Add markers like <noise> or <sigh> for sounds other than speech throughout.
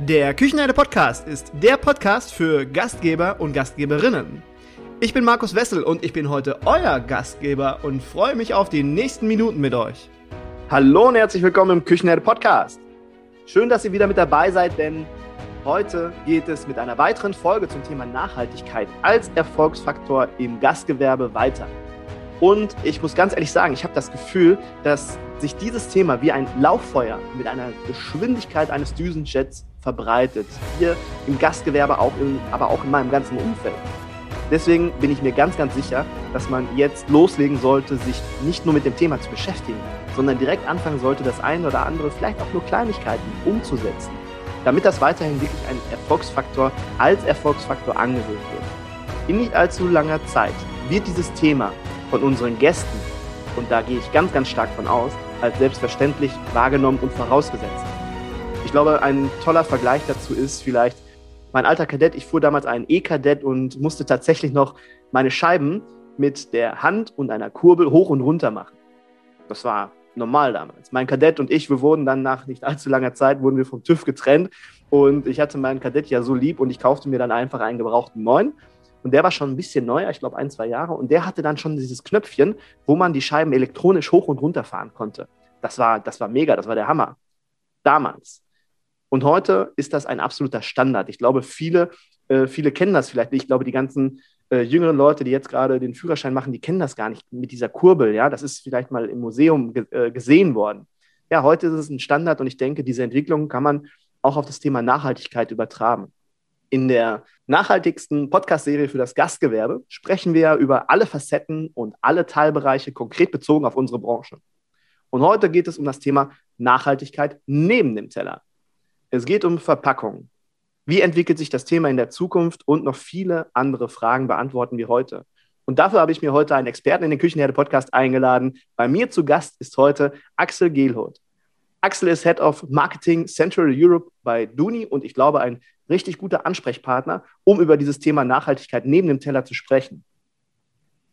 Der Küchenherde Podcast ist der Podcast für Gastgeber und Gastgeberinnen. Ich bin Markus Wessel und ich bin heute euer Gastgeber und freue mich auf die nächsten Minuten mit euch. Hallo und herzlich willkommen im Küchenherde Podcast. Schön, dass ihr wieder mit dabei seid, denn heute geht es mit einer weiteren Folge zum Thema Nachhaltigkeit als Erfolgsfaktor im Gastgewerbe weiter. Und ich muss ganz ehrlich sagen, ich habe das Gefühl, dass sich dieses Thema wie ein Lauffeuer mit einer Geschwindigkeit eines Düsenjets verbreitet. Hier im Gastgewerbe, auch in, aber auch in meinem ganzen Umfeld. Deswegen bin ich mir ganz, ganz sicher, dass man jetzt loslegen sollte, sich nicht nur mit dem Thema zu beschäftigen, sondern direkt anfangen sollte, das eine oder andere, vielleicht auch nur Kleinigkeiten umzusetzen, damit das weiterhin wirklich ein Erfolgsfaktor als Erfolgsfaktor angesehen wird. In nicht allzu langer Zeit wird dieses Thema von unseren Gästen, und da gehe ich ganz, ganz stark von aus, als selbstverständlich wahrgenommen und vorausgesetzt. Ich glaube, ein toller Vergleich dazu ist vielleicht mein alter Kadett. Ich fuhr damals einen E-Kadett und musste tatsächlich noch meine Scheiben mit der Hand und einer Kurbel hoch und runter machen. Das war normal damals. Mein Kadett und ich, wir wurden dann nach nicht allzu langer Zeit, wurden wir vom TÜV getrennt und ich hatte meinen Kadett ja so lieb und ich kaufte mir dann einfach einen gebrauchten neuen. Und der war schon ein bisschen neuer, ich glaube ein, zwei Jahre. Und der hatte dann schon dieses Knöpfchen, wo man die Scheiben elektronisch hoch und runter fahren konnte. Das war, das war mega, das war der Hammer. Damals. Und heute ist das ein absoluter Standard. Ich glaube, viele, äh, viele kennen das vielleicht nicht. Ich glaube, die ganzen äh, jüngeren Leute, die jetzt gerade den Führerschein machen, die kennen das gar nicht mit dieser Kurbel. Ja, das ist vielleicht mal im Museum ge äh, gesehen worden. Ja, heute ist es ein Standard und ich denke, diese Entwicklung kann man auch auf das Thema Nachhaltigkeit übertragen. In der nachhaltigsten Podcast-Serie für das Gastgewerbe sprechen wir über alle Facetten und alle Teilbereiche konkret bezogen auf unsere Branche. Und heute geht es um das Thema Nachhaltigkeit neben dem Teller. Es geht um Verpackung. Wie entwickelt sich das Thema in der Zukunft und noch viele andere Fragen beantworten wir heute. Und dafür habe ich mir heute einen Experten in den Küchenherde Podcast eingeladen. Bei mir zu Gast ist heute Axel Gehlholt. Axel ist Head of Marketing Central Europe bei Duni und ich glaube ein richtig guter Ansprechpartner, um über dieses Thema Nachhaltigkeit neben dem Teller zu sprechen.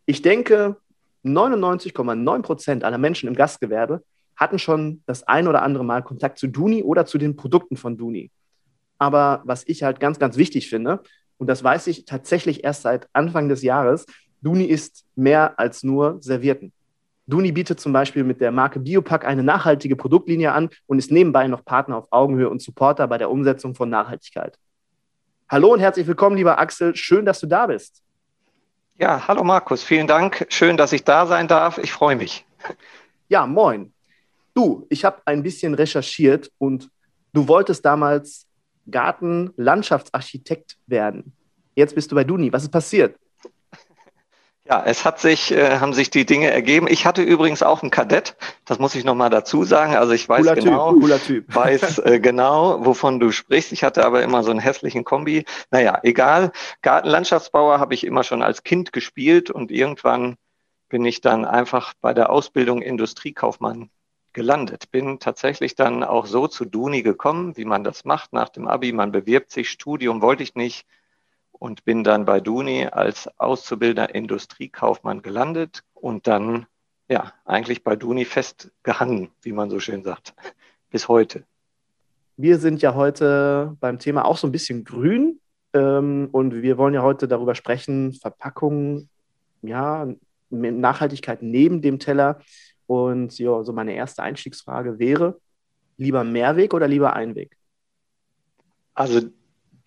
Ich denke, 99,9 Prozent aller Menschen im Gastgewerbe hatten schon das ein oder andere Mal Kontakt zu Duni oder zu den Produkten von Duni. Aber was ich halt ganz, ganz wichtig finde, und das weiß ich tatsächlich erst seit Anfang des Jahres, Duni ist mehr als nur Servierten. Duni bietet zum Beispiel mit der Marke Biopack eine nachhaltige Produktlinie an und ist nebenbei noch Partner auf Augenhöhe und Supporter bei der Umsetzung von Nachhaltigkeit. Hallo und herzlich willkommen, lieber Axel. Schön, dass du da bist. Ja, hallo Markus. Vielen Dank. Schön, dass ich da sein darf. Ich freue mich. Ja, moin. Du, ich habe ein bisschen recherchiert und du wolltest damals Gartenlandschaftsarchitekt werden. Jetzt bist du bei Duni. Was ist passiert? <laughs> Ja, es hat sich, äh, haben sich die Dinge ergeben. Ich hatte übrigens auch einen Kadett, das muss ich nochmal dazu sagen. Also ich weiß cooler genau, typ, <laughs> weiß äh, genau, wovon du sprichst. Ich hatte aber immer so einen hässlichen Kombi. Naja, egal. Gartenlandschaftsbauer habe ich immer schon als Kind gespielt und irgendwann bin ich dann einfach bei der Ausbildung Industriekaufmann gelandet. Bin tatsächlich dann auch so zu Duni gekommen, wie man das macht nach dem Abi. Man bewirbt sich, Studium wollte ich nicht und bin dann bei Duni als Auszubildender Industriekaufmann gelandet und dann ja eigentlich bei Duni festgehangen, wie man so schön sagt, <laughs> bis heute. Wir sind ja heute beim Thema auch so ein bisschen grün ähm, und wir wollen ja heute darüber sprechen, Verpackung, ja, Nachhaltigkeit neben dem Teller. Und ja, so meine erste Einstiegsfrage wäre, lieber Mehrweg oder lieber Einweg? Also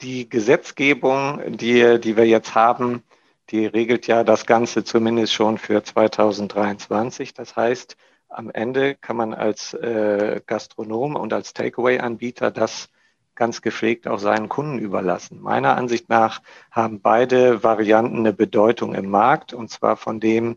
die Gesetzgebung, die, die wir jetzt haben, die regelt ja das Ganze zumindest schon für 2023. Das heißt, am Ende kann man als äh, Gastronom und als Takeaway-Anbieter das ganz gepflegt auch seinen Kunden überlassen. Meiner Ansicht nach haben beide Varianten eine Bedeutung im Markt, und zwar von dem,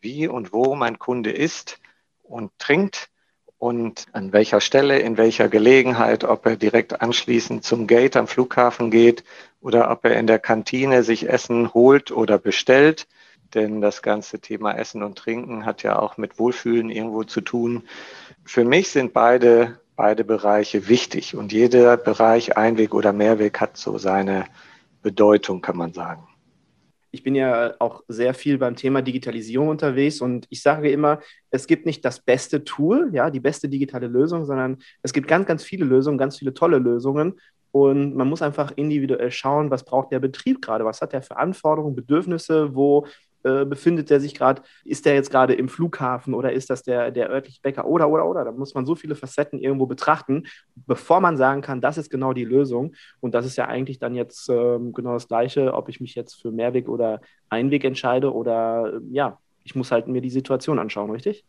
wie und wo mein Kunde isst und trinkt und an welcher Stelle, in welcher Gelegenheit, ob er direkt anschließend zum Gate am Flughafen geht oder ob er in der Kantine sich Essen holt oder bestellt. Denn das ganze Thema Essen und Trinken hat ja auch mit Wohlfühlen irgendwo zu tun. Für mich sind beide, beide Bereiche wichtig und jeder Bereich, Einweg oder Mehrweg, hat so seine Bedeutung, kann man sagen ich bin ja auch sehr viel beim Thema Digitalisierung unterwegs und ich sage immer, es gibt nicht das beste Tool, ja, die beste digitale Lösung, sondern es gibt ganz, ganz viele Lösungen, ganz viele tolle Lösungen. Und man muss einfach individuell schauen, was braucht der Betrieb gerade, was hat er für Anforderungen, Bedürfnisse, wo äh, befindet der sich gerade, ist der jetzt gerade im Flughafen oder ist das der, der örtliche Bäcker oder, oder, oder. Da muss man so viele Facetten irgendwo betrachten, bevor man sagen kann, das ist genau die Lösung. Und das ist ja eigentlich dann jetzt ähm, genau das Gleiche, ob ich mich jetzt für Mehrweg oder Einweg entscheide oder äh, ja, ich muss halt mir die Situation anschauen, richtig?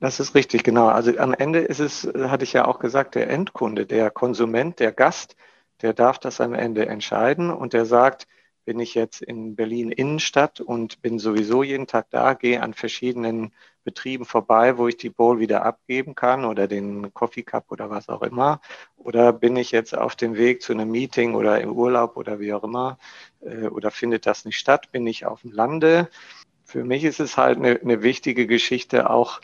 Das ist richtig, genau. Also am Ende ist es, hatte ich ja auch gesagt, der Endkunde, der Konsument, der Gast, der darf das am Ende entscheiden und der sagt, bin ich jetzt in Berlin Innenstadt und bin sowieso jeden Tag da, gehe an verschiedenen Betrieben vorbei, wo ich die Bowl wieder abgeben kann oder den Coffee Cup oder was auch immer. Oder bin ich jetzt auf dem Weg zu einem Meeting oder im Urlaub oder wie auch immer äh, oder findet das nicht statt? Bin ich auf dem Lande? Für mich ist es halt eine, eine wichtige Geschichte auch,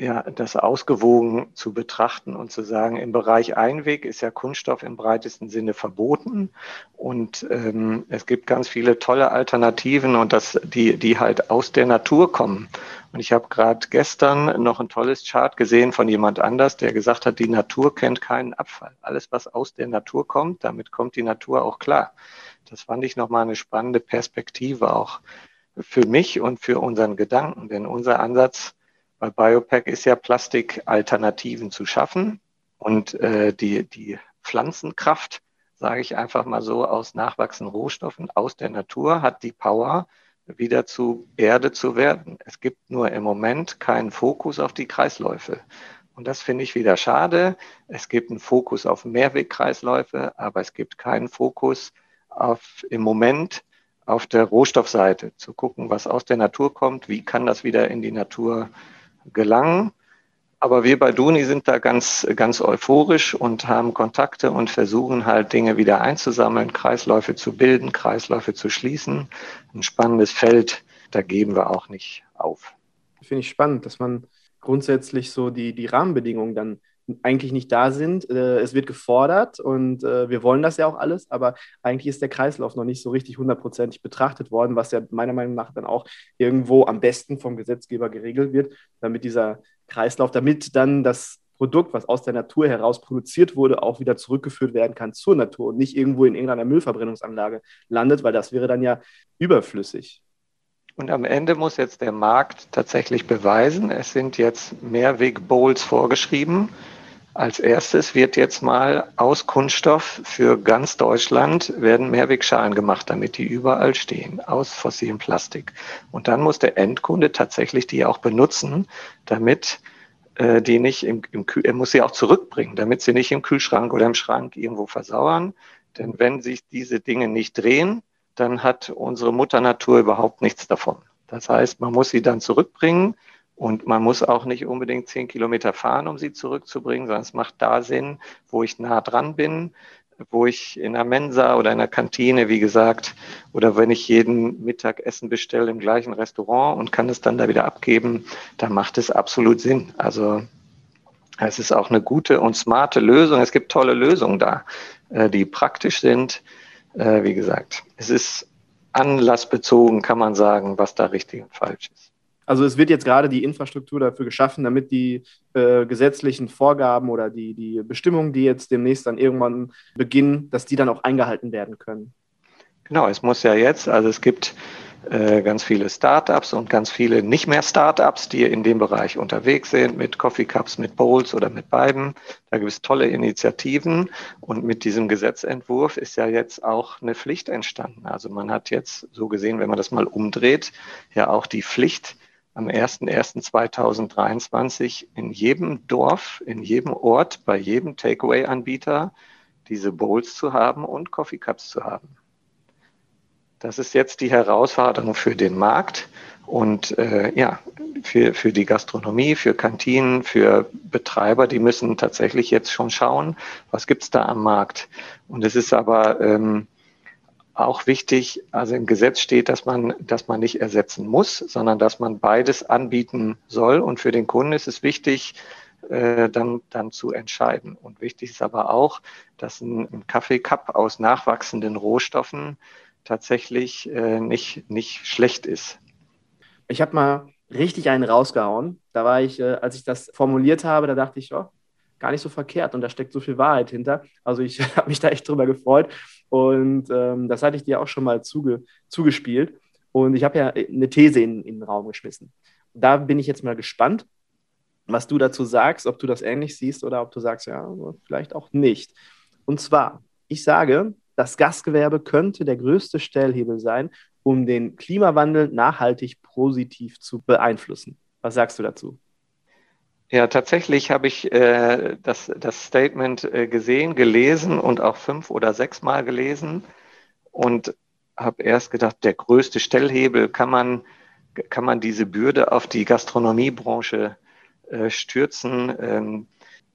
ja, das ausgewogen zu betrachten und zu sagen, im Bereich Einweg ist ja Kunststoff im breitesten Sinne verboten und ähm, es gibt ganz viele tolle Alternativen und das, die, die halt aus der Natur kommen. Und ich habe gerade gestern noch ein tolles Chart gesehen von jemand anders, der gesagt hat, die Natur kennt keinen Abfall. Alles, was aus der Natur kommt, damit kommt die Natur auch klar. Das fand ich nochmal eine spannende Perspektive auch für mich und für unseren Gedanken, denn unser Ansatz bei Biopack ist ja Plastikalternativen zu schaffen und äh, die, die Pflanzenkraft, sage ich einfach mal so, aus nachwachsenden Rohstoffen, aus der Natur, hat die Power, wieder zu Erde zu werden. Es gibt nur im Moment keinen Fokus auf die Kreisläufe. Und das finde ich wieder schade. Es gibt einen Fokus auf Mehrwegkreisläufe, aber es gibt keinen Fokus auf im Moment auf der Rohstoffseite zu gucken, was aus der Natur kommt, wie kann das wieder in die Natur gelangen. Aber wir bei Duni sind da ganz, ganz euphorisch und haben Kontakte und versuchen halt Dinge wieder einzusammeln, Kreisläufe zu bilden, Kreisläufe zu schließen. Ein spannendes Feld, da geben wir auch nicht auf. Finde ich spannend, dass man grundsätzlich so die, die Rahmenbedingungen dann eigentlich nicht da sind. Äh, es wird gefordert und äh, wir wollen das ja auch alles, aber eigentlich ist der Kreislauf noch nicht so richtig hundertprozentig betrachtet worden, was ja meiner Meinung nach dann auch irgendwo am besten vom Gesetzgeber geregelt wird, damit dieser Kreislauf, damit dann das Produkt, was aus der Natur heraus produziert wurde, auch wieder zurückgeführt werden kann zur Natur und nicht irgendwo in irgendeiner Müllverbrennungsanlage landet, weil das wäre dann ja überflüssig. Und am Ende muss jetzt der Markt tatsächlich beweisen, es sind jetzt Mehrweg-Bowls vorgeschrieben. Als erstes wird jetzt mal aus Kunststoff für ganz Deutschland werden Mehrwegschalen gemacht, damit die überall stehen, aus fossilem Plastik. Und dann muss der Endkunde tatsächlich die auch benutzen, damit äh, die nicht im, im Kühl, er muss sie auch zurückbringen, damit sie nicht im Kühlschrank oder im Schrank irgendwo versauern. Denn wenn sich diese Dinge nicht drehen, dann hat unsere Mutter Natur überhaupt nichts davon. Das heißt, man muss sie dann zurückbringen und man muss auch nicht unbedingt zehn Kilometer fahren, um sie zurückzubringen, sondern es macht da Sinn, wo ich nah dran bin, wo ich in der Mensa oder in der Kantine, wie gesagt, oder wenn ich jeden Mittag Essen bestelle im gleichen Restaurant und kann es dann da wieder abgeben, da macht es absolut Sinn. Also es ist auch eine gute und smarte Lösung. Es gibt tolle Lösungen da, äh, die praktisch sind. Äh, wie gesagt, es ist anlassbezogen, kann man sagen, was da richtig und falsch ist. Also es wird jetzt gerade die Infrastruktur dafür geschaffen, damit die äh, gesetzlichen Vorgaben oder die, die Bestimmungen, die jetzt demnächst dann irgendwann beginnen, dass die dann auch eingehalten werden können. Genau, es muss ja jetzt, also es gibt äh, ganz viele Startups und ganz viele nicht mehr Startups, die in dem Bereich unterwegs sind, mit Coffee Cups, mit Bowls oder mit beiden. Da gibt es tolle Initiativen und mit diesem Gesetzentwurf ist ja jetzt auch eine Pflicht entstanden. Also man hat jetzt so gesehen, wenn man das mal umdreht, ja auch die Pflicht, am 01.01.2023 in jedem Dorf, in jedem Ort, bei jedem Takeaway-Anbieter diese Bowls zu haben und Coffee Cups zu haben. Das ist jetzt die Herausforderung für den Markt und äh, ja, für, für die Gastronomie, für Kantinen, für Betreiber, die müssen tatsächlich jetzt schon schauen, was gibt's da am Markt. Und es ist aber ähm, auch wichtig, also im Gesetz steht, dass man, dass man nicht ersetzen muss, sondern dass man beides anbieten soll. Und für den Kunden ist es wichtig, äh, dann, dann zu entscheiden. Und wichtig ist aber auch, dass ein, ein Kaffeecup aus nachwachsenden Rohstoffen tatsächlich äh, nicht, nicht schlecht ist. Ich habe mal richtig einen rausgehauen. Da war ich, äh, als ich das formuliert habe, da dachte ich, oh, gar nicht so verkehrt und da steckt so viel Wahrheit hinter. Also ich <laughs> habe mich da echt drüber gefreut und ähm, das hatte ich dir auch schon mal zuge zugespielt und ich habe ja eine These in, in den Raum geschmissen. Da bin ich jetzt mal gespannt, was du dazu sagst, ob du das ähnlich siehst oder ob du sagst, ja, vielleicht auch nicht. Und zwar, ich sage, das Gastgewerbe könnte der größte Stellhebel sein, um den Klimawandel nachhaltig positiv zu beeinflussen. Was sagst du dazu? Ja, tatsächlich habe ich äh, das, das Statement äh, gesehen, gelesen und auch fünf oder sechs Mal gelesen und habe erst gedacht, der größte Stellhebel kann man, kann man diese Bürde auf die Gastronomiebranche äh, stürzen. Ähm,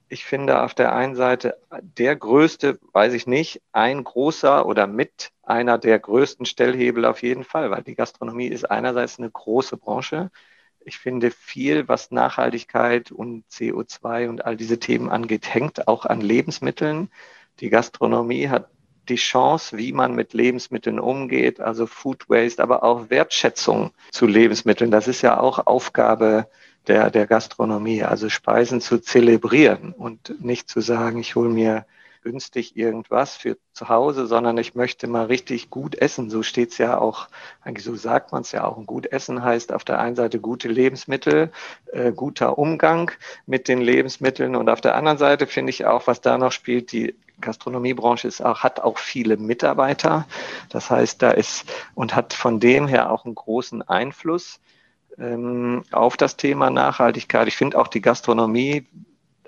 ich finde auf der einen Seite der größte, weiß ich nicht, ein großer oder mit einer der größten Stellhebel auf jeden Fall, weil die Gastronomie ist einerseits eine große Branche, ich finde, viel, was Nachhaltigkeit und CO2 und all diese Themen angeht, hängt auch an Lebensmitteln. Die Gastronomie hat die Chance, wie man mit Lebensmitteln umgeht, also Food Waste, aber auch Wertschätzung zu Lebensmitteln. Das ist ja auch Aufgabe der, der Gastronomie, also Speisen zu zelebrieren und nicht zu sagen, ich hole mir günstig irgendwas für zu Hause, sondern ich möchte mal richtig gut essen. So steht es ja auch, eigentlich so sagt man es ja auch. Und gut essen heißt auf der einen Seite gute Lebensmittel, äh, guter Umgang mit den Lebensmitteln und auf der anderen Seite finde ich auch, was da noch spielt, die Gastronomiebranche ist auch, hat auch viele Mitarbeiter. Das heißt, da ist und hat von dem her auch einen großen Einfluss ähm, auf das Thema Nachhaltigkeit. Ich finde auch die Gastronomie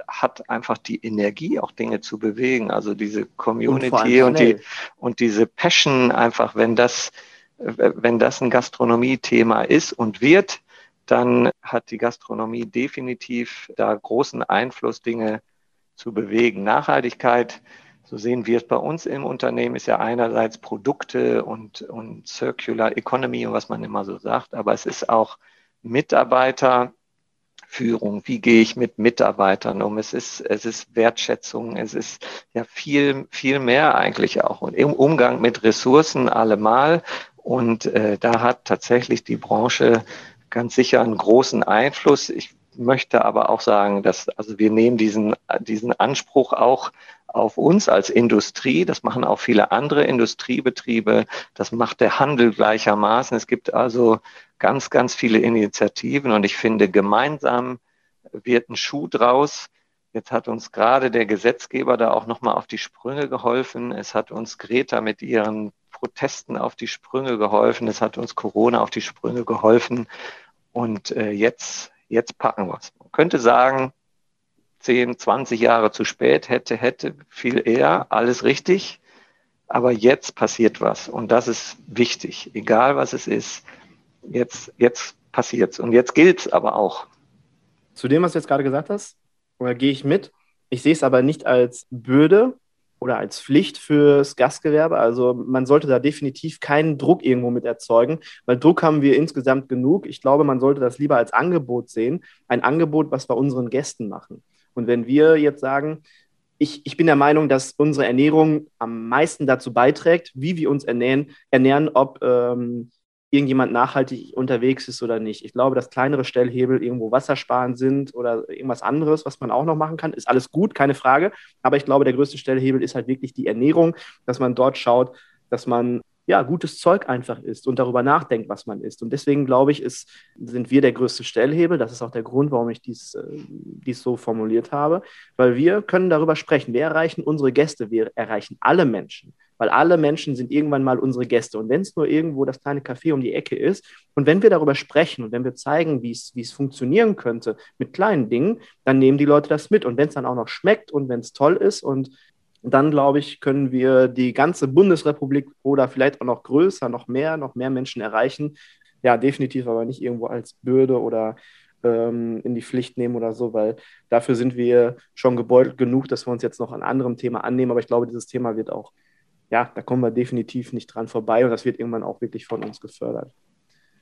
hat einfach die Energie, auch Dinge zu bewegen. Also diese Community und, und die und diese Passion einfach, wenn das, wenn das ein Gastronomie-Thema ist und wird, dann hat die Gastronomie definitiv da großen Einfluss, Dinge zu bewegen. Nachhaltigkeit, so sehen wir es bei uns im Unternehmen, ist ja einerseits Produkte und, und Circular Economy und was man immer so sagt, aber es ist auch Mitarbeiter, Führung, wie gehe ich mit Mitarbeitern um. Es ist, es ist Wertschätzung, es ist ja viel, viel mehr eigentlich auch. Und im Umgang mit Ressourcen allemal. Und äh, da hat tatsächlich die Branche ganz sicher einen großen Einfluss. Ich möchte aber auch sagen, dass also wir nehmen diesen, diesen Anspruch auch auf uns als Industrie. Das machen auch viele andere Industriebetriebe. Das macht der Handel gleichermaßen. Es gibt also ganz, ganz viele Initiativen und ich finde, gemeinsam wird ein Schuh draus. Jetzt hat uns gerade der Gesetzgeber da auch nochmal auf die Sprünge geholfen. Es hat uns Greta mit ihren Protesten auf die Sprünge geholfen. Es hat uns Corona auf die Sprünge geholfen. Und äh, jetzt, jetzt packen wir es. Man könnte sagen, 10, 20 Jahre zu spät, hätte, hätte, viel eher, alles richtig. Aber jetzt passiert was und das ist wichtig, egal was es ist. Jetzt, jetzt passiert's und jetzt gilt's aber auch. Zu dem, was du jetzt gerade gesagt hast, gehe ich mit? Ich sehe es aber nicht als Bürde oder als Pflicht fürs Gastgewerbe. Also man sollte da definitiv keinen Druck irgendwo mit erzeugen, weil Druck haben wir insgesamt genug. Ich glaube, man sollte das lieber als Angebot sehen. Ein Angebot, was wir unseren Gästen machen. Und wenn wir jetzt sagen, ich, ich bin der Meinung, dass unsere Ernährung am meisten dazu beiträgt, wie wir uns ernähren, ernähren ob ähm, irgendjemand nachhaltig unterwegs ist oder nicht. Ich glaube, dass kleinere Stellhebel irgendwo wassersparend sind oder irgendwas anderes, was man auch noch machen kann, ist alles gut, keine Frage. Aber ich glaube, der größte Stellhebel ist halt wirklich die Ernährung, dass man dort schaut, dass man ja, gutes Zeug einfach isst und darüber nachdenkt, was man isst. Und deswegen glaube ich, ist, sind wir der größte Stellhebel. Das ist auch der Grund, warum ich dies, äh, dies so formuliert habe, weil wir können darüber sprechen. Wir erreichen unsere Gäste, wir erreichen alle Menschen, weil alle Menschen sind irgendwann mal unsere Gäste. Und wenn es nur irgendwo das kleine Café um die Ecke ist und wenn wir darüber sprechen und wenn wir zeigen, wie es funktionieren könnte mit kleinen Dingen, dann nehmen die Leute das mit. Und wenn es dann auch noch schmeckt und wenn es toll ist und dann glaube ich, können wir die ganze Bundesrepublik oder vielleicht auch noch größer, noch mehr, noch mehr Menschen erreichen. Ja, definitiv aber nicht irgendwo als Bürde oder ähm, in die Pflicht nehmen oder so, weil dafür sind wir schon gebeutelt genug, dass wir uns jetzt noch an anderem Thema annehmen. Aber ich glaube, dieses Thema wird auch, ja, da kommen wir definitiv nicht dran vorbei und das wird irgendwann auch wirklich von uns gefördert.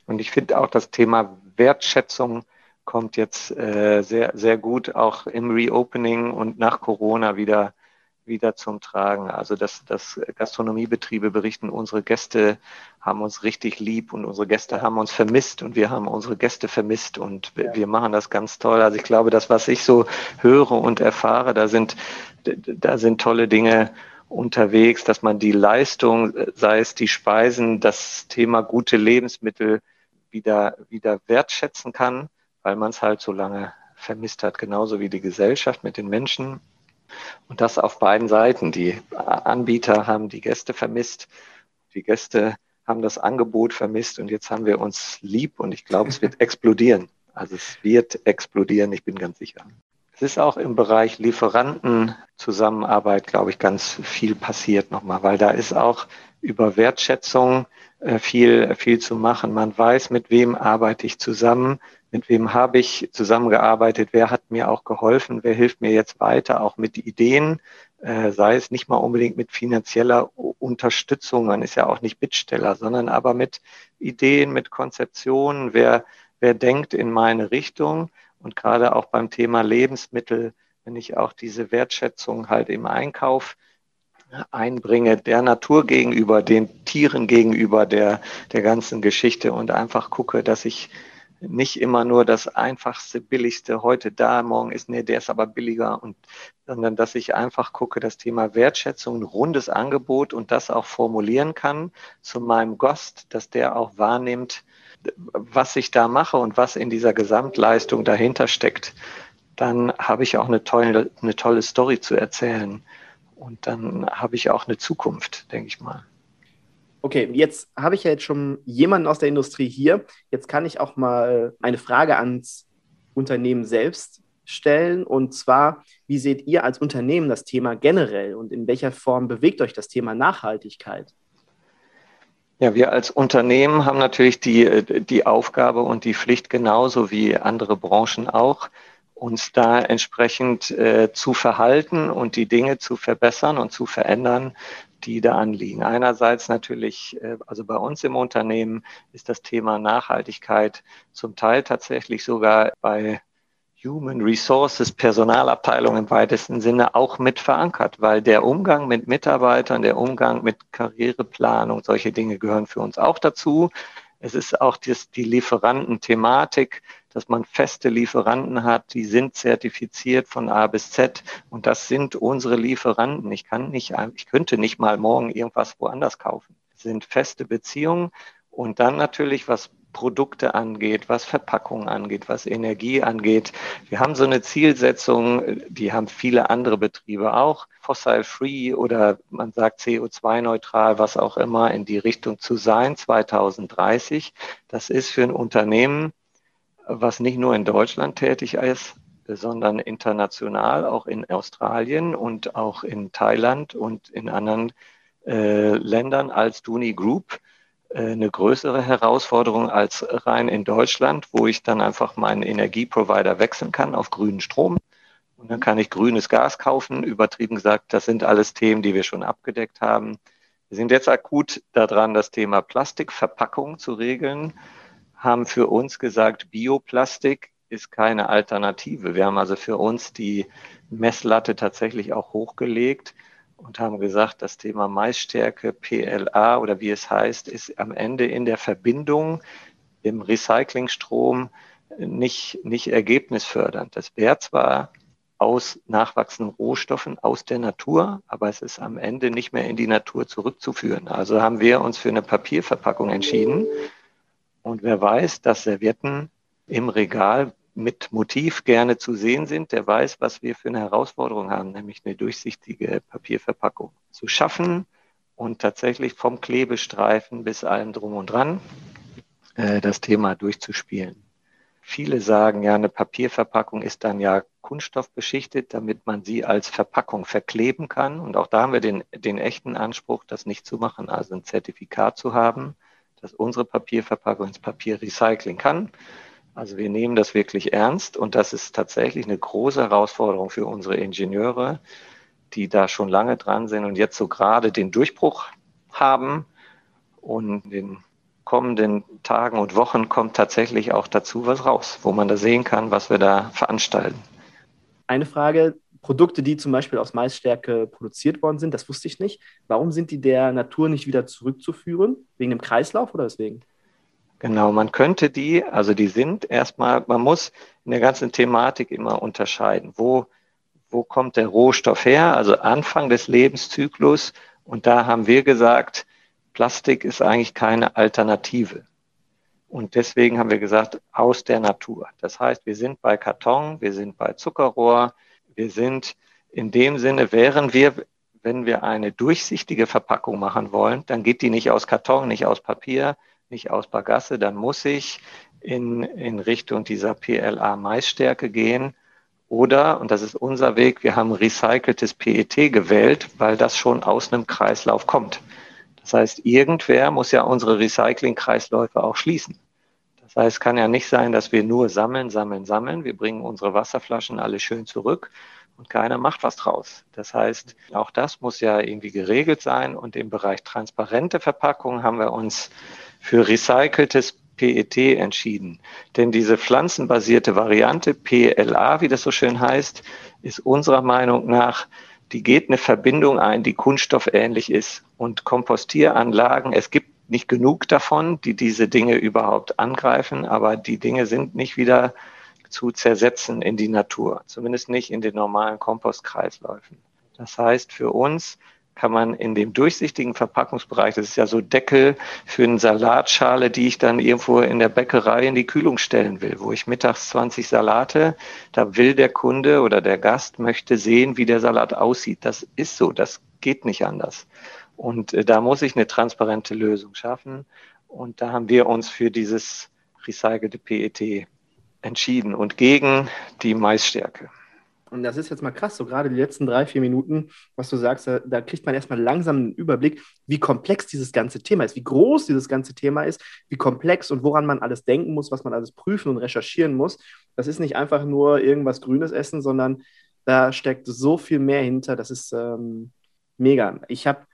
Und ich finde auch das Thema Wertschätzung kommt jetzt äh, sehr, sehr gut auch im Reopening und nach Corona wieder wieder zum Tragen. Also dass, dass Gastronomiebetriebe berichten, unsere Gäste haben uns richtig lieb und unsere Gäste haben uns vermisst und wir haben unsere Gäste vermisst und wir, wir machen das ganz toll. Also ich glaube, das, was ich so höre und erfahre, da sind, da sind tolle Dinge unterwegs, dass man die Leistung, sei es die Speisen, das Thema gute Lebensmittel wieder, wieder wertschätzen kann, weil man es halt so lange vermisst hat, genauso wie die Gesellschaft mit den Menschen. Und das auf beiden Seiten. Die Anbieter haben die Gäste vermisst, die Gäste haben das Angebot vermisst und jetzt haben wir uns lieb und ich glaube, es wird <laughs> explodieren. Also es wird explodieren, ich bin ganz sicher. Es ist auch im Bereich Lieferantenzusammenarbeit, glaube ich, ganz viel passiert nochmal, weil da ist auch über Wertschätzung äh, viel, viel zu machen. Man weiß, mit wem arbeite ich zusammen, mit wem habe ich zusammengearbeitet, wer hat mir auch geholfen, wer hilft mir jetzt weiter, auch mit Ideen, äh, sei es nicht mal unbedingt mit finanzieller Unterstützung, man ist ja auch nicht Bittsteller, sondern aber mit Ideen, mit Konzeptionen, wer, wer denkt in meine Richtung und gerade auch beim Thema Lebensmittel, wenn ich auch diese Wertschätzung halt im Einkauf einbringe, der Natur gegenüber, den Tieren gegenüber, der, der ganzen Geschichte und einfach gucke, dass ich nicht immer nur das einfachste, billigste heute da, morgen ist, nee, der ist aber billiger und, sondern dass ich einfach gucke, das Thema Wertschätzung, ein rundes Angebot und das auch formulieren kann zu meinem Gast, dass der auch wahrnimmt, was ich da mache und was in dieser Gesamtleistung dahinter steckt, dann habe ich auch eine tolle, eine tolle Story zu erzählen. Und dann habe ich auch eine Zukunft, denke ich mal. Okay, jetzt habe ich ja jetzt schon jemanden aus der Industrie hier. Jetzt kann ich auch mal eine Frage ans Unternehmen selbst stellen. Und zwar, wie seht ihr als Unternehmen das Thema generell und in welcher Form bewegt euch das Thema Nachhaltigkeit? Ja, wir als Unternehmen haben natürlich die, die Aufgabe und die Pflicht genauso wie andere Branchen auch, uns da entsprechend äh, zu verhalten und die Dinge zu verbessern und zu verändern, die da anliegen. Einerseits natürlich, äh, also bei uns im Unternehmen ist das Thema Nachhaltigkeit zum Teil tatsächlich sogar bei Human Resources, Personalabteilung im weitesten Sinne auch mit verankert, weil der Umgang mit Mitarbeitern, der Umgang mit Karriereplanung, solche Dinge gehören für uns auch dazu. Es ist auch das, die Lieferantenthematik, dass man feste Lieferanten hat, die sind zertifiziert von A bis Z und das sind unsere Lieferanten. Ich kann nicht, ich könnte nicht mal morgen irgendwas woanders kaufen. Es sind feste Beziehungen und dann natürlich, was Produkte angeht, was Verpackungen angeht, was Energie angeht. Wir haben so eine Zielsetzung, die haben viele andere Betriebe auch, fossil-free oder man sagt CO2-neutral, was auch immer, in die Richtung zu sein 2030. Das ist für ein Unternehmen, was nicht nur in Deutschland tätig ist, sondern international, auch in Australien und auch in Thailand und in anderen äh, Ländern als Duni Group eine größere Herausforderung als rein in Deutschland, wo ich dann einfach meinen Energieprovider wechseln kann auf grünen Strom. Und dann kann ich grünes Gas kaufen. Übertrieben gesagt, das sind alles Themen, die wir schon abgedeckt haben. Wir sind jetzt akut daran, das Thema Plastikverpackung zu regeln, haben für uns gesagt, Bioplastik ist keine Alternative. Wir haben also für uns die Messlatte tatsächlich auch hochgelegt und haben gesagt, das Thema Maisstärke, PLA oder wie es heißt, ist am Ende in der Verbindung im Recyclingstrom nicht, nicht ergebnisfördernd. Das wäre zwar aus nachwachsenden Rohstoffen aus der Natur, aber es ist am Ende nicht mehr in die Natur zurückzuführen. Also haben wir uns für eine Papierverpackung entschieden. Und wer weiß, dass Servietten im Regal mit Motiv gerne zu sehen sind, der weiß, was wir für eine Herausforderung haben, nämlich eine durchsichtige Papierverpackung zu schaffen und tatsächlich vom Klebestreifen bis allem drum und dran äh, das Thema durchzuspielen. Viele sagen ja, eine Papierverpackung ist dann ja kunststoffbeschichtet, damit man sie als Verpackung verkleben kann. Und auch da haben wir den, den echten Anspruch, das nicht zu machen, also ein Zertifikat zu haben, dass unsere Papierverpackung ins Papier recyceln kann also wir nehmen das wirklich ernst und das ist tatsächlich eine große Herausforderung für unsere Ingenieure, die da schon lange dran sind und jetzt so gerade den Durchbruch haben. Und in den kommenden Tagen und Wochen kommt tatsächlich auch dazu was raus, wo man da sehen kann, was wir da veranstalten. Eine Frage, Produkte, die zum Beispiel aus Maisstärke produziert worden sind, das wusste ich nicht. Warum sind die der Natur nicht wieder zurückzuführen? Wegen dem Kreislauf oder weswegen? Genau, man könnte die, also die sind erstmal, man muss in der ganzen Thematik immer unterscheiden, wo, wo kommt der Rohstoff her, also Anfang des Lebenszyklus. Und da haben wir gesagt, Plastik ist eigentlich keine Alternative. Und deswegen haben wir gesagt, aus der Natur. Das heißt, wir sind bei Karton, wir sind bei Zuckerrohr, wir sind in dem Sinne, wären wir, wenn wir eine durchsichtige Verpackung machen wollen, dann geht die nicht aus Karton, nicht aus Papier, nicht aus Bagasse, dann muss ich in, in Richtung dieser PLA-Maisstärke gehen. Oder, und das ist unser Weg, wir haben recyceltes PET gewählt, weil das schon aus einem Kreislauf kommt. Das heißt, irgendwer muss ja unsere Recycling-Kreisläufe auch schließen. Das heißt, es kann ja nicht sein, dass wir nur sammeln, sammeln, sammeln. Wir bringen unsere Wasserflaschen alle schön zurück und keiner macht was draus. Das heißt, auch das muss ja irgendwie geregelt sein. Und im Bereich transparente Verpackungen haben wir uns für recyceltes PET entschieden. Denn diese pflanzenbasierte Variante, PLA, wie das so schön heißt, ist unserer Meinung nach die geht eine Verbindung ein, die kunststoffähnlich ist. Und Kompostieranlagen, es gibt nicht genug davon, die diese Dinge überhaupt angreifen, aber die Dinge sind nicht wieder zu zersetzen in die Natur, zumindest nicht in den normalen Kompostkreisläufen. Das heißt, für uns kann man in dem durchsichtigen Verpackungsbereich, das ist ja so Deckel für eine Salatschale, die ich dann irgendwo in der Bäckerei in die Kühlung stellen will, wo ich mittags 20 Salate, da will der Kunde oder der Gast möchte sehen, wie der Salat aussieht. Das ist so, das geht nicht anders. Und äh, da muss ich eine transparente Lösung schaffen. Und da haben wir uns für dieses recycelte PET entschieden und gegen die Maisstärke. Und das ist jetzt mal krass, so gerade die letzten drei, vier Minuten, was du sagst, da, da, kriegt man erstmal langsam einen Überblick, wie komplex dieses ganze Thema ist, wie groß dieses ganze Thema ist, wie komplex und woran man alles denken muss, was man alles prüfen und recherchieren muss. Das ist nicht einfach nur irgendwas Grünes essen, sondern da steckt so viel mehr hinter. Das ist ähm, mega. Ich habe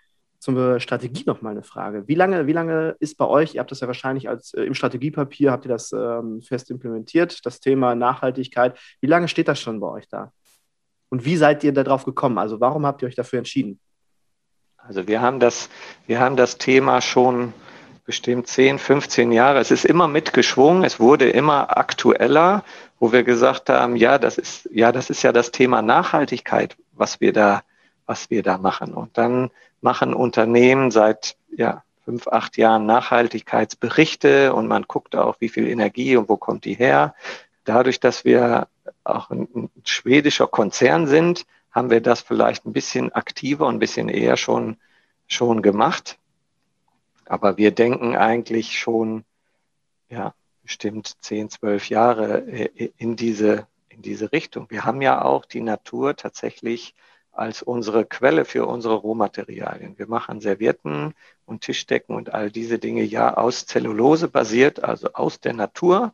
zur Strategie noch mal eine Frage. Wie lange, wie lange ist bei euch, ihr habt das ja wahrscheinlich als äh, im Strategiepapier, habt ihr das ähm, fest implementiert, das Thema Nachhaltigkeit. Wie lange steht das schon bei euch da? Und wie seid ihr darauf gekommen? Also warum habt ihr euch dafür entschieden? Also wir haben das, wir haben das Thema schon bestimmt 10, 15 Jahre. Es ist immer mitgeschwungen, es wurde immer aktueller, wo wir gesagt haben, ja, das ist, ja, das ist ja das Thema Nachhaltigkeit, was wir da, was wir da machen. Und dann machen Unternehmen seit, ja, fünf, acht Jahren Nachhaltigkeitsberichte und man guckt auch, wie viel Energie und wo kommt die her. Dadurch, dass wir auch ein, schwedischer Konzern sind, haben wir das vielleicht ein bisschen aktiver und ein bisschen eher schon, schon gemacht. Aber wir denken eigentlich schon, ja, bestimmt 10, 12 Jahre äh, in diese, in diese Richtung. Wir haben ja auch die Natur tatsächlich als unsere Quelle für unsere Rohmaterialien. Wir machen Servietten und Tischdecken und all diese Dinge ja aus Zellulose basiert, also aus der Natur.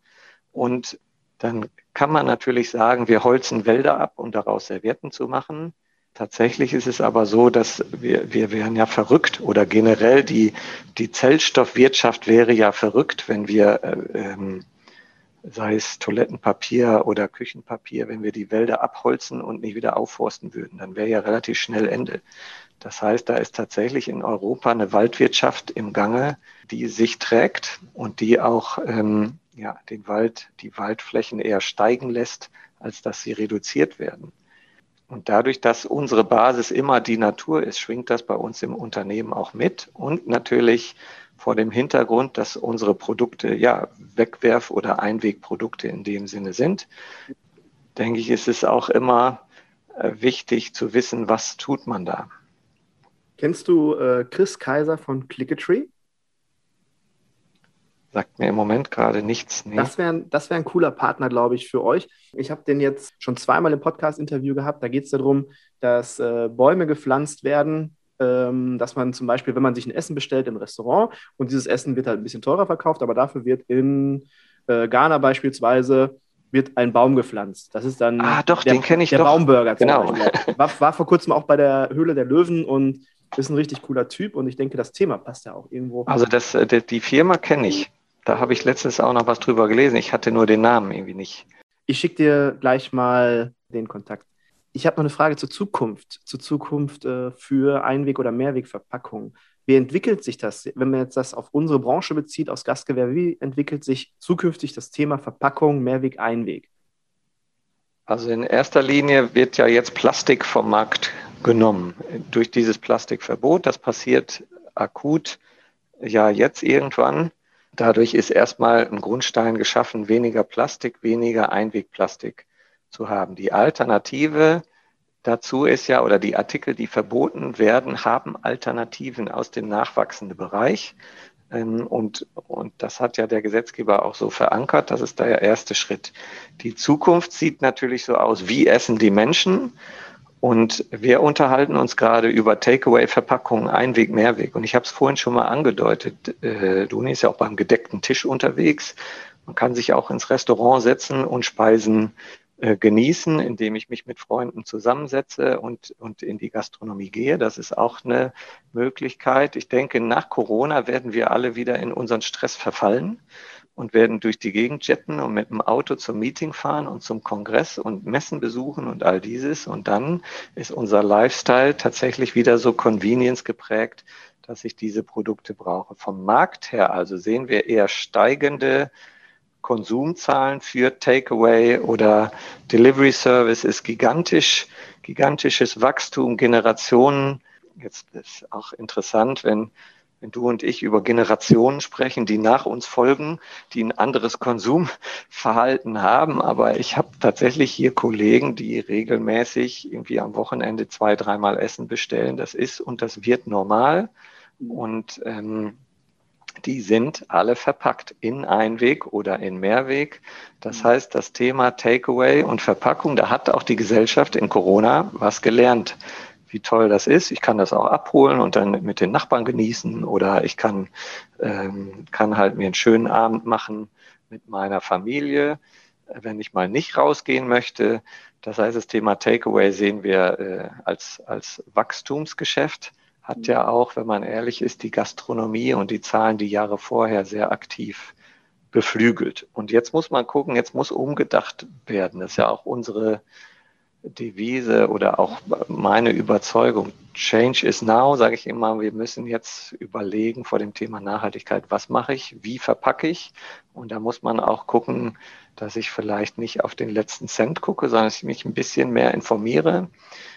Und dann kann man natürlich sagen, wir holzen Wälder ab, um daraus Servietten zu machen. Tatsächlich ist es aber so, dass wir, wir wären ja verrückt oder generell die, die Zellstoffwirtschaft wäre ja verrückt, wenn wir, äh, ähm, sei es Toilettenpapier oder Küchenpapier, wenn wir die Wälder abholzen und nicht wieder aufforsten würden. Dann wäre ja relativ schnell Ende. Das heißt, da ist tatsächlich in Europa eine Waldwirtschaft im Gange, die sich trägt und die auch ähm, ja, den Wald, die Waldflächen eher steigen lässt, als dass sie reduziert werden. Und dadurch, dass unsere Basis immer die Natur ist, schwingt das bei uns im Unternehmen auch mit. Und natürlich vor dem Hintergrund, dass unsere Produkte ja Wegwerf- oder Einwegprodukte in dem Sinne sind, denke ich, ist es auch immer äh, wichtig zu wissen, was tut man da. Kennst du äh, Chris Kaiser von Clicketree? Sagt mir im Moment gerade nichts. Nee. Das wäre das wär ein cooler Partner, glaube ich, für euch. Ich habe den jetzt schon zweimal im Podcast-Interview gehabt. Da geht es darum, dass äh, Bäume gepflanzt werden, ähm, dass man zum Beispiel, wenn man sich ein Essen bestellt im Restaurant und dieses Essen wird halt ein bisschen teurer verkauft, aber dafür wird in äh, Ghana beispielsweise wird ein Baum gepflanzt. Das ist dann ah, doch, der, den kenne ich der doch. Baumburger. Genau. War, war vor kurzem auch bei der Höhle der Löwen und ist ein richtig cooler Typ und ich denke, das Thema passt ja auch irgendwo. Also das, äh, die Firma kenne ich. Da habe ich letztens auch noch was drüber gelesen. Ich hatte nur den Namen irgendwie nicht. Ich schicke dir gleich mal den Kontakt. Ich habe noch eine Frage zur Zukunft, zur Zukunft äh, für Einweg- oder Mehrwegverpackungen. Wie entwickelt sich das, wenn man jetzt das auf unsere Branche bezieht, aus Gastgewerbe, wie entwickelt sich zukünftig das Thema Verpackung, Mehrweg, Einweg? Also in erster Linie wird ja jetzt Plastik vom Markt genommen durch dieses Plastikverbot. Das passiert akut ja jetzt irgendwann. Dadurch ist erstmal ein Grundstein geschaffen, weniger Plastik, weniger Einwegplastik zu haben. Die Alternative dazu ist ja, oder die Artikel, die verboten werden, haben Alternativen aus dem nachwachsenden Bereich. Ähm, und, und das hat ja der Gesetzgeber auch so verankert. Das ist der erste Schritt. Die Zukunft sieht natürlich so aus, wie essen die Menschen? Und wir unterhalten uns gerade über Takeaway-Verpackungen, Einweg, Mehrweg. Und ich habe es vorhin schon mal angedeutet. Äh, Duni ist ja auch beim gedeckten Tisch unterwegs. Man kann sich auch ins Restaurant setzen und Speisen äh, genießen, indem ich mich mit Freunden zusammensetze und, und in die Gastronomie gehe. Das ist auch eine Möglichkeit. Ich denke, nach Corona werden wir alle wieder in unseren Stress verfallen und werden durch die Gegend jetten und mit dem Auto zum Meeting fahren und zum Kongress und Messen besuchen und all dieses. Und dann ist unser Lifestyle tatsächlich wieder so Convenience geprägt, dass ich diese Produkte brauche. Vom Markt her also sehen wir eher steigende Konsumzahlen für Takeaway oder Delivery Service ist gigantisch, gigantisches Wachstum, Generationen. Jetzt ist auch interessant, wenn, wenn du und ich über Generationen sprechen, die nach uns folgen, die ein anderes Konsumverhalten haben. Aber ich habe tatsächlich hier Kollegen, die regelmäßig irgendwie am Wochenende zwei, dreimal Essen bestellen. Das ist und das wird normal. Und ähm, die sind alle verpackt in Einweg oder in Mehrweg. Das mhm. heißt, das Thema Takeaway und Verpackung, da hat auch die Gesellschaft in Corona was gelernt, wie toll das ist. Ich kann das auch abholen und dann mit den Nachbarn genießen oder ich kann, ähm, kann halt mir einen schönen Abend machen mit meiner Familie, wenn ich mal nicht rausgehen möchte. Das heißt, das Thema Takeaway sehen wir äh, als, als Wachstumsgeschäft hat ja auch, wenn man ehrlich ist, die Gastronomie und die Zahlen die Jahre vorher sehr aktiv beflügelt. Und jetzt muss man gucken, jetzt muss umgedacht werden. Das ist ja auch unsere Devise oder auch meine Überzeugung. Change is now, sage ich immer. Wir müssen jetzt überlegen vor dem Thema Nachhaltigkeit, was mache ich, wie verpacke ich. Und da muss man auch gucken, dass ich vielleicht nicht auf den letzten Cent gucke, sondern dass ich mich ein bisschen mehr informiere.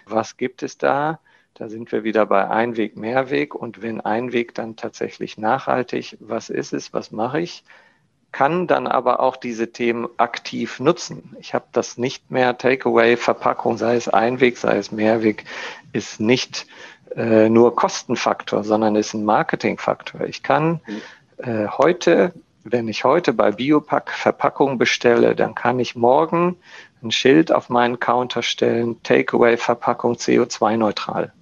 Was gibt es da? Da sind wir wieder bei Einweg, Mehrweg. Und wenn Einweg dann tatsächlich nachhaltig, was ist es, was mache ich? Kann dann aber auch diese Themen aktiv nutzen. Ich habe das nicht mehr Takeaway, Verpackung, sei es Einweg, sei es Mehrweg, ist nicht äh, nur Kostenfaktor, sondern ist ein Marketingfaktor. Ich kann äh, heute, wenn ich heute bei Biopack Verpackung bestelle, dann kann ich morgen ein Schild auf meinen Counter stellen, Takeaway Verpackung CO2-neutral.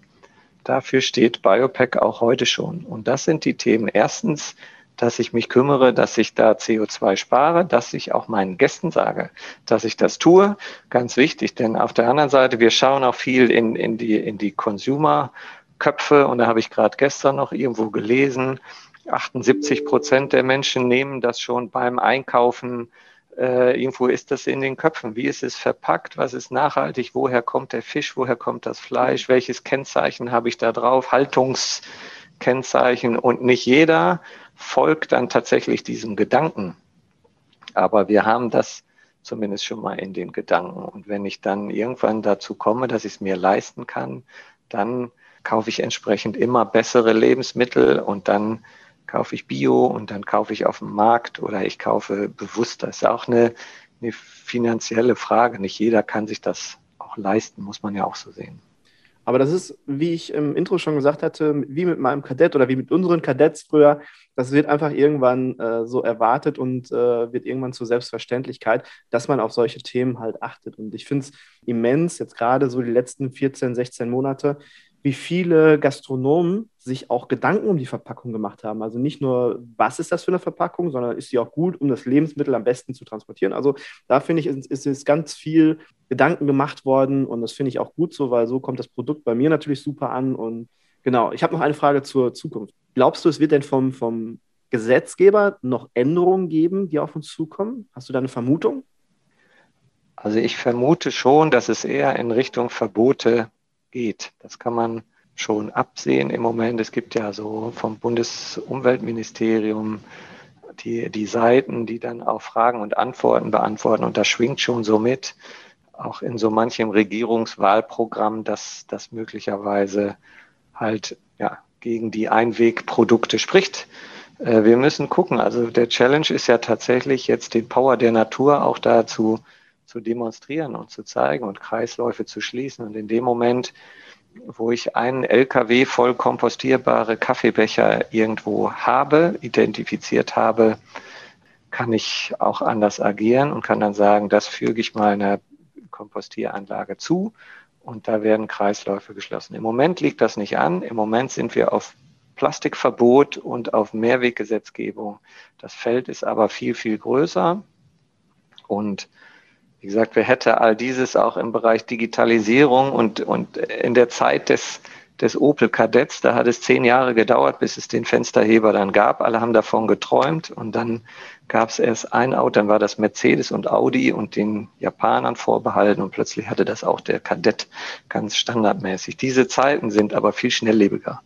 Dafür steht Biopack auch heute schon. Und das sind die Themen. Erstens, dass ich mich kümmere, dass ich da CO2 spare, dass ich auch meinen Gästen sage, dass ich das tue. Ganz wichtig, denn auf der anderen Seite, wir schauen auch viel in, in die, in die Consumer-Köpfe und da habe ich gerade gestern noch irgendwo gelesen, 78 Prozent der Menschen nehmen das schon beim Einkaufen äh, irgendwo ist das in den Köpfen. Wie ist es verpackt? Was ist nachhaltig? Woher kommt der Fisch? Woher kommt das Fleisch? Welches Kennzeichen habe ich da drauf? Haltungskennzeichen. Und nicht jeder folgt dann tatsächlich diesem Gedanken. Aber wir haben das zumindest schon mal in den Gedanken. Und wenn ich dann irgendwann dazu komme, dass ich es mir leisten kann, dann kaufe ich entsprechend immer bessere Lebensmittel und dann kaufe ich Bio und dann kaufe ich auf dem Markt oder ich kaufe bewusst. Das ist auch eine, eine finanzielle Frage. Nicht jeder kann sich das auch leisten, muss man ja auch so sehen. Aber das ist, wie ich im Intro schon gesagt hatte, wie mit meinem Kadett oder wie mit unseren Kadetts früher, das wird einfach irgendwann äh, so erwartet und äh, wird irgendwann zur Selbstverständlichkeit, dass man auf solche Themen halt achtet. Und ich finde es immens, jetzt gerade so die letzten 14, 16 Monate, wie viele Gastronomen sich auch Gedanken um die Verpackung gemacht haben. Also nicht nur, was ist das für eine Verpackung, sondern ist sie auch gut, um das Lebensmittel am besten zu transportieren. Also da finde ich, ist, ist ganz viel Gedanken gemacht worden und das finde ich auch gut so, weil so kommt das Produkt bei mir natürlich super an. Und genau, ich habe noch eine Frage zur Zukunft. Glaubst du, es wird denn vom, vom Gesetzgeber noch Änderungen geben, die auf uns zukommen? Hast du da eine Vermutung? Also ich vermute schon, dass es eher in Richtung Verbote geht. Das kann man schon absehen im Moment. Es gibt ja so vom Bundesumweltministerium die, die Seiten, die dann auch Fragen und Antworten beantworten. Und das schwingt schon so mit, auch in so manchem Regierungswahlprogramm, dass das möglicherweise halt ja, gegen die Einwegprodukte spricht. Äh, wir müssen gucken. Also der Challenge ist ja tatsächlich jetzt den Power der Natur auch dazu zu demonstrieren und zu zeigen und Kreisläufe zu schließen. Und in dem Moment, wo ich einen LKW voll kompostierbare Kaffeebecher irgendwo habe, identifiziert habe, kann ich auch anders agieren und kann dann sagen, das füge ich mal einer Kompostieranlage zu und da werden Kreisläufe geschlossen. Im Moment liegt das nicht an. Im Moment sind wir auf Plastikverbot und auf Mehrweggesetzgebung. Das Feld ist aber viel, viel größer und wie gesagt, wer hätte all dieses auch im Bereich Digitalisierung und, und in der Zeit des, des Opel Kadetts, da hat es zehn Jahre gedauert, bis es den Fensterheber dann gab. Alle haben davon geträumt und dann gab es erst ein Auto, dann war das Mercedes und Audi und den Japanern vorbehalten und plötzlich hatte das auch der Kadett ganz standardmäßig. Diese Zeiten sind aber viel schnelllebiger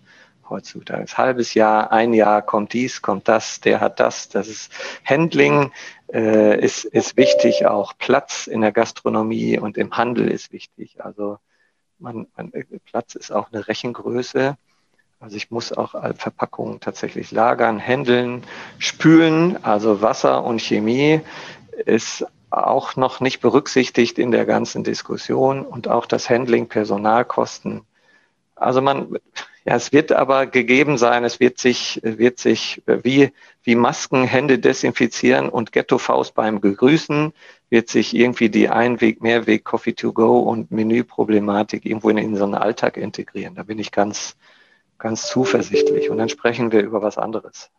heutzutage. Ein halbes Jahr, ein Jahr kommt dies, kommt das, der hat das. Das ist Handling äh, ist, ist wichtig, auch Platz in der Gastronomie und im Handel ist wichtig. Also man, man, Platz ist auch eine Rechengröße. Also ich muss auch Verpackungen tatsächlich lagern, handeln, spülen. Also Wasser und Chemie ist auch noch nicht berücksichtigt in der ganzen Diskussion und auch das Handling, Personalkosten. Also man, ja, es wird aber gegeben sein, es wird sich, wird sich wie, wie Masken, Hände desinfizieren und Ghetto-Faust beim Begrüßen, wird sich irgendwie die Einweg, Mehrweg, Coffee to go und Menüproblematik irgendwo in, in so einen Alltag integrieren. Da bin ich ganz, ganz zuversichtlich. Und dann sprechen wir über was anderes.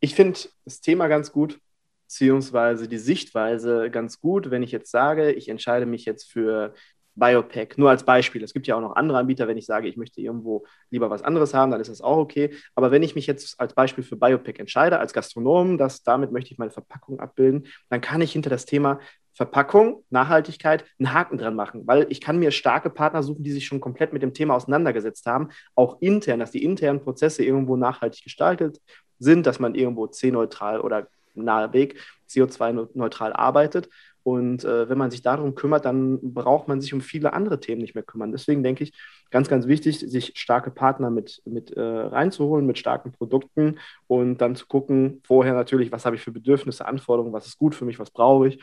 Ich finde das Thema ganz gut, beziehungsweise die Sichtweise ganz gut, wenn ich jetzt sage, ich entscheide mich jetzt für Biopack, nur als Beispiel. Es gibt ja auch noch andere Anbieter, wenn ich sage, ich möchte irgendwo lieber was anderes haben, dann ist das auch okay. Aber wenn ich mich jetzt als Beispiel für Biopack entscheide, als Gastronom, dass damit möchte ich meine Verpackung abbilden, dann kann ich hinter das Thema Verpackung, Nachhaltigkeit einen Haken dran machen, weil ich kann mir starke Partner suchen, die sich schon komplett mit dem Thema auseinandergesetzt haben, auch intern, dass die internen Prozesse irgendwo nachhaltig gestaltet sind, dass man irgendwo C-neutral oder naheweg CO2-neutral arbeitet und äh, wenn man sich darum kümmert, dann braucht man sich um viele andere Themen nicht mehr kümmern. Deswegen denke ich, ganz, ganz wichtig, sich starke Partner mit, mit äh, reinzuholen, mit starken Produkten und dann zu gucken, vorher natürlich, was habe ich für Bedürfnisse, Anforderungen, was ist gut für mich, was brauche ich.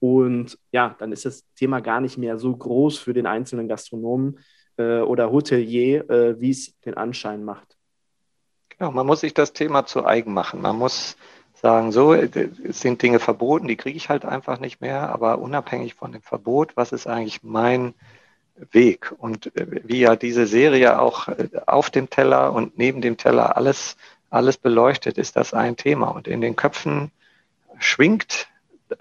Und ja, dann ist das Thema gar nicht mehr so groß für den einzelnen Gastronomen äh, oder Hotelier, äh, wie es den Anschein macht. Genau, man muss sich das Thema zu eigen machen. Man muss sagen, so, es sind Dinge verboten, die kriege ich halt einfach nicht mehr, aber unabhängig von dem Verbot, was ist eigentlich mein Weg? Und äh, wie ja diese Serie auch äh, auf dem Teller und neben dem Teller alles, alles beleuchtet, ist das ein Thema. Und in den Köpfen schwingt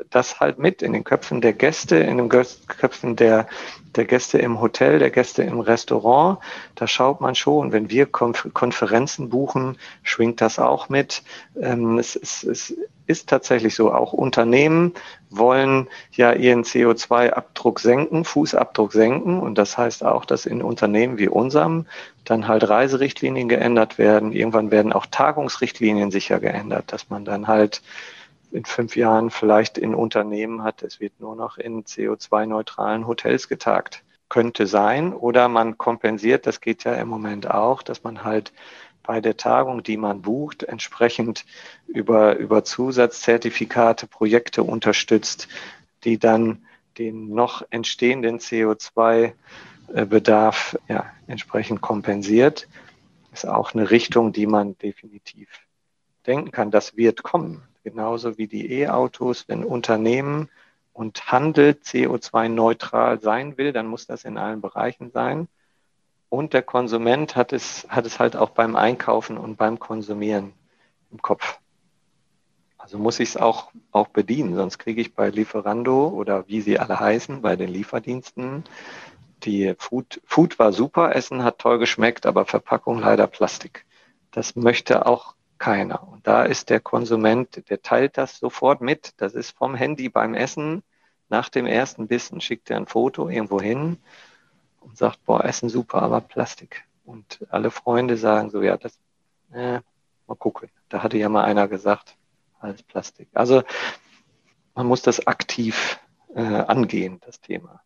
das halt mit in den Köpfen der Gäste, in den Köpfen der, der Gäste im Hotel, der Gäste im Restaurant. Da schaut man schon, wenn wir Konferenzen buchen, schwingt das auch mit. Ähm, es, es, es ist tatsächlich so, auch Unternehmen wollen ja ihren CO2-Abdruck senken, Fußabdruck senken. Und das heißt auch, dass in Unternehmen wie unserem dann halt Reiserichtlinien geändert werden. Irgendwann werden auch Tagungsrichtlinien sicher geändert, dass man dann halt in fünf Jahren vielleicht in Unternehmen hat, es wird nur noch in CO2-neutralen Hotels getagt. Könnte sein. Oder man kompensiert, das geht ja im Moment auch, dass man halt bei der Tagung, die man bucht, entsprechend über, über Zusatzzertifikate Projekte unterstützt, die dann den noch entstehenden CO2-Bedarf ja, entsprechend kompensiert. Ist auch eine Richtung, die man definitiv denken kann. Das wird kommen genauso wie die E-Autos, wenn Unternehmen und Handel CO2-neutral sein will, dann muss das in allen Bereichen sein. Und der Konsument hat es, hat es halt auch beim Einkaufen und beim Konsumieren im Kopf. Also muss ich es auch, auch bedienen, sonst kriege ich bei Lieferando oder wie sie alle heißen, bei den Lieferdiensten, die Food, Food war super, Essen hat toll geschmeckt, aber Verpackung leider Plastik. Das möchte auch keiner. Und da ist der Konsument, der teilt das sofort mit. Das ist vom Handy beim Essen nach dem ersten Bissen schickt er ein Foto irgendwo hin und sagt, boah, Essen super, aber Plastik. Und alle Freunde sagen so, ja, das, äh, mal gucken. Da hatte ja mal einer gesagt, alles Plastik. Also man muss das aktiv äh, angehen, das Thema.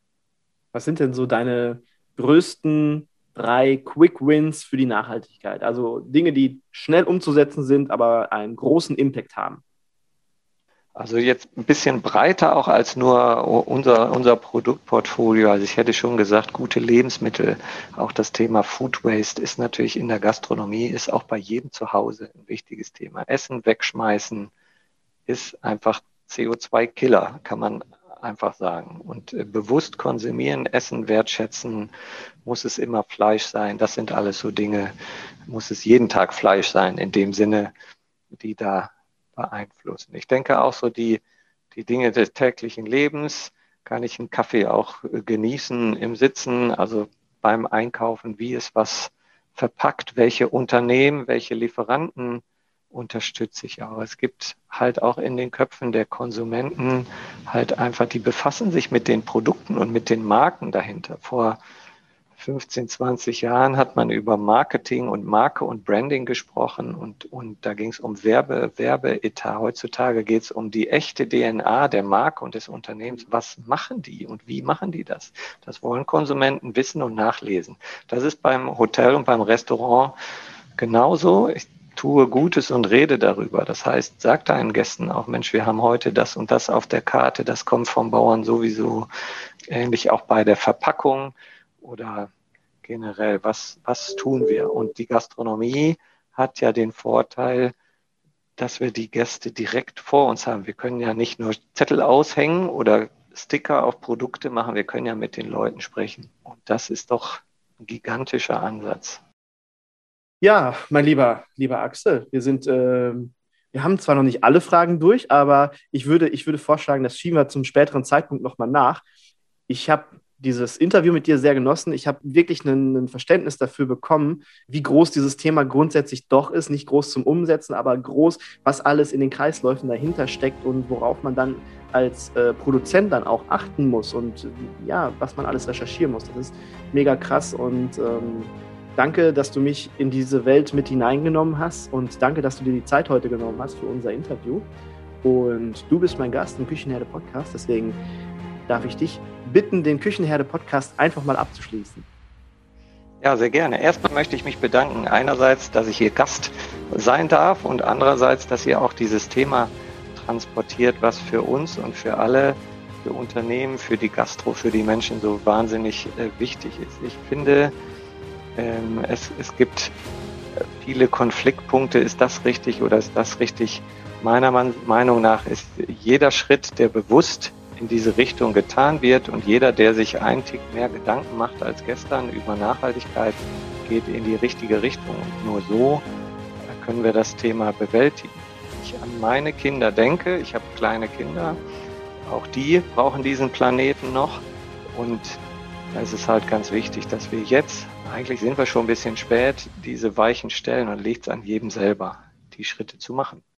Was sind denn so deine größten drei Quick Wins für die Nachhaltigkeit? Also Dinge, die schnell umzusetzen sind, aber einen großen Impact haben. Also jetzt ein bisschen breiter auch als nur unser, unser Produktportfolio. Also ich hätte schon gesagt, gute Lebensmittel. Auch das Thema Food Waste ist natürlich in der Gastronomie, ist auch bei jedem zu Hause ein wichtiges Thema. Essen wegschmeißen ist einfach CO2-Killer, kann man einfach sagen. Und äh, bewusst konsumieren, essen, wertschätzen, muss es immer Fleisch sein. Das sind alles so Dinge, muss es jeden Tag Fleisch sein, in dem Sinne, die da beeinflussen. Ich denke auch so die, die Dinge des täglichen Lebens, kann ich einen Kaffee auch äh, genießen im Sitzen, also beim Einkaufen, wie ist was verpackt, welche Unternehmen, welche Lieferanten unterstütze ich auch. Es gibt halt auch in den Köpfen der Konsumenten halt einfach, die befassen sich mit den Produkten und mit den Marken dahinter. Vor 15, 20 Jahren hat man über Marketing und Marke und Branding gesprochen und, und da ging es um Werbe, Werbeetat. Heutzutage geht es um die echte DNA der Marke und des Unternehmens. Was machen die und wie machen die das? Das wollen Konsumenten wissen und nachlesen. Das ist beim Hotel und beim Restaurant genauso. Ich tue Gutes und rede darüber. Das heißt, sag deinen Gästen auch, Mensch, wir haben heute das und das auf der Karte, das kommt vom Bauern sowieso. Ähnlich auch bei der Verpackung oder generell, was, was tun wir? Und die Gastronomie hat ja den Vorteil, dass wir die Gäste direkt vor uns haben. Wir können ja nicht nur Zettel aushängen oder Sticker auf Produkte machen, wir können ja mit den Leuten sprechen. Und das ist doch ein gigantischer Ansatz. Ja, mein lieber, lieber Axel, wir sind, äh, wir haben zwar noch nicht alle Fragen durch, aber ich würde, ich würde vorschlagen, das schieben wir zum späteren Zeitpunkt nochmal nach. Ich habe dieses Interview mit dir sehr genossen. Ich habe wirklich ein, Verständnis dafür bekommen, wie groß dieses Thema grundsätzlich doch ist. Nicht groß zum Umsetzen, aber groß, was alles in den Kreisläufen dahinter steckt und worauf man dann als äh, Produzent dann auch achten muss und ja, was man alles recherchieren muss. Das ist mega krass und ähm, danke, dass du mich in diese Welt mit hineingenommen hast und danke, dass du dir die Zeit heute genommen hast für unser Interview. Und du bist mein Gast im Küchenherde Podcast, deswegen darf ich dich bitten, den Küchenherde-Podcast einfach mal abzuschließen. Ja, sehr gerne. Erstmal möchte ich mich bedanken. Einerseits, dass ich hier Gast sein darf und andererseits, dass ihr auch dieses Thema transportiert, was für uns und für alle, für Unternehmen, für die Gastro, für die Menschen so wahnsinnig äh, wichtig ist. Ich finde, ähm, es, es gibt äh, viele Konfliktpunkte. Ist das richtig oder ist das richtig? Meiner Meinung nach ist jeder Schritt, der bewusst in diese Richtung getan wird und jeder, der sich einen Tick mehr Gedanken macht als gestern über Nachhaltigkeit, geht in die richtige Richtung. Und nur so können wir das Thema bewältigen. Ich an meine Kinder denke, ich habe kleine Kinder, auch die brauchen diesen Planeten noch und da ist es halt ganz wichtig, dass wir jetzt, eigentlich sind wir schon ein bisschen spät, diese Weichen stellen und liegt es an jedem selber, die Schritte zu machen.